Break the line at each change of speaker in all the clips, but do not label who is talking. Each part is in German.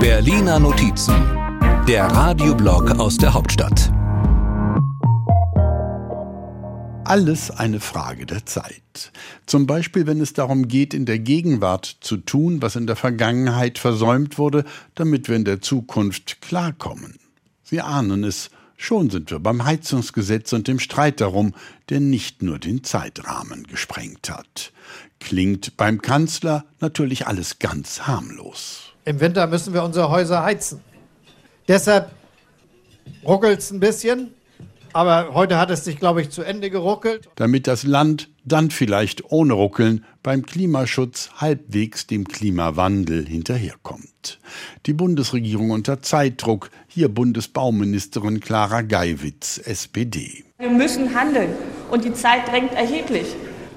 Berliner Notizen, der Radioblog aus der Hauptstadt.
Alles eine Frage der Zeit. Zum Beispiel, wenn es darum geht, in der Gegenwart zu tun, was in der Vergangenheit versäumt wurde, damit wir in der Zukunft klarkommen. Sie ahnen es, schon sind wir beim Heizungsgesetz und dem Streit darum, der nicht nur den Zeitrahmen gesprengt hat. Klingt beim Kanzler natürlich alles ganz harmlos.
Im Winter müssen wir unsere Häuser heizen. Deshalb ruckelt es ein bisschen, aber heute hat es sich, glaube ich, zu Ende geruckelt.
Damit das Land dann vielleicht ohne Ruckeln beim Klimaschutz halbwegs dem Klimawandel hinterherkommt. Die Bundesregierung unter Zeitdruck, hier Bundesbauministerin Clara Geiwitz, SPD.
Wir müssen handeln und die Zeit drängt erheblich,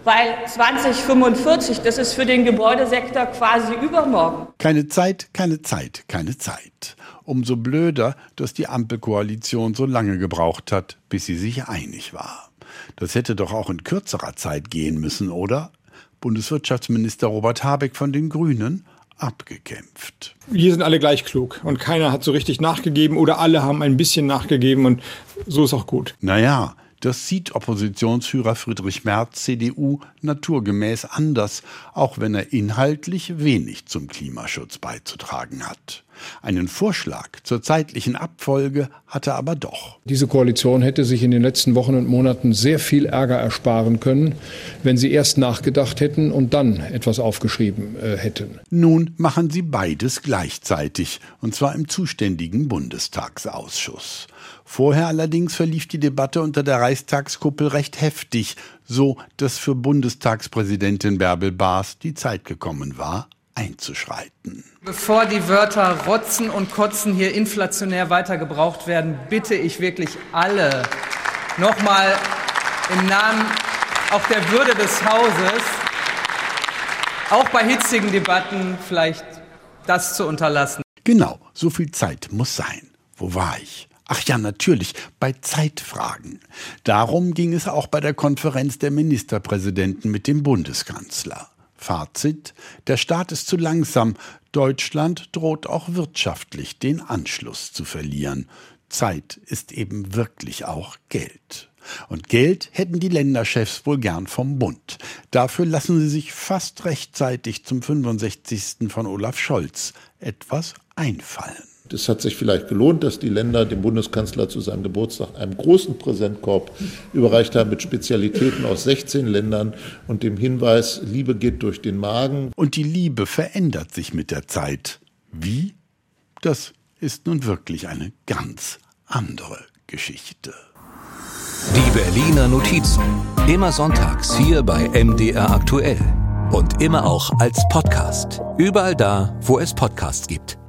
weil 2045, das ist für den Gebäudesektor quasi übermorgen.
Keine Zeit, keine Zeit, keine Zeit. Umso blöder, dass die Ampelkoalition so lange gebraucht hat, bis sie sich einig war. Das hätte doch auch in kürzerer Zeit gehen müssen, oder? Bundeswirtschaftsminister Robert Habeck von den Grünen abgekämpft.
Wir sind alle gleich klug und keiner hat so richtig nachgegeben oder alle haben ein bisschen nachgegeben und so ist auch gut.
Naja, das sieht Oppositionsführer Friedrich Merz, CDU, naturgemäß anders, auch wenn er inhaltlich wenig zum Klimaschutz beizutragen hat. Einen Vorschlag zur zeitlichen Abfolge hatte er aber doch.
Diese Koalition hätte sich in den letzten Wochen und Monaten sehr viel Ärger ersparen können, wenn sie erst nachgedacht hätten und dann etwas aufgeschrieben äh, hätten.
Nun machen sie beides gleichzeitig, und zwar im zuständigen Bundestagsausschuss. Vorher allerdings verlief die Debatte unter der Reichstagskuppel recht heftig, so dass für Bundestagspräsidentin Bärbel Baas die Zeit gekommen war, einzuschreiten.
Bevor die Wörter Rotzen und Kotzen hier inflationär weiter gebraucht werden, bitte ich wirklich alle nochmal im Namen auch der Würde des Hauses, auch bei hitzigen Debatten vielleicht das zu unterlassen.
Genau, so viel Zeit muss sein. Wo war ich? Ach ja, natürlich, bei Zeitfragen. Darum ging es auch bei der Konferenz der Ministerpräsidenten mit dem Bundeskanzler. Fazit, der Staat ist zu langsam, Deutschland droht auch wirtschaftlich den Anschluss zu verlieren. Zeit ist eben wirklich auch Geld. Und Geld hätten die Länderchefs wohl gern vom Bund. Dafür lassen sie sich fast rechtzeitig zum 65. von Olaf Scholz etwas einfallen.
Es hat sich vielleicht gelohnt, dass die Länder dem Bundeskanzler zu seinem Geburtstag einen großen Präsentkorb überreicht haben mit Spezialitäten aus 16 Ländern und dem Hinweis, Liebe geht durch den Magen.
Und die Liebe verändert sich mit der Zeit. Wie? Das ist nun wirklich eine ganz andere Geschichte.
Die Berliner Notizen. Immer sonntags hier bei MDR aktuell. Und immer auch als Podcast. Überall da, wo es Podcasts gibt.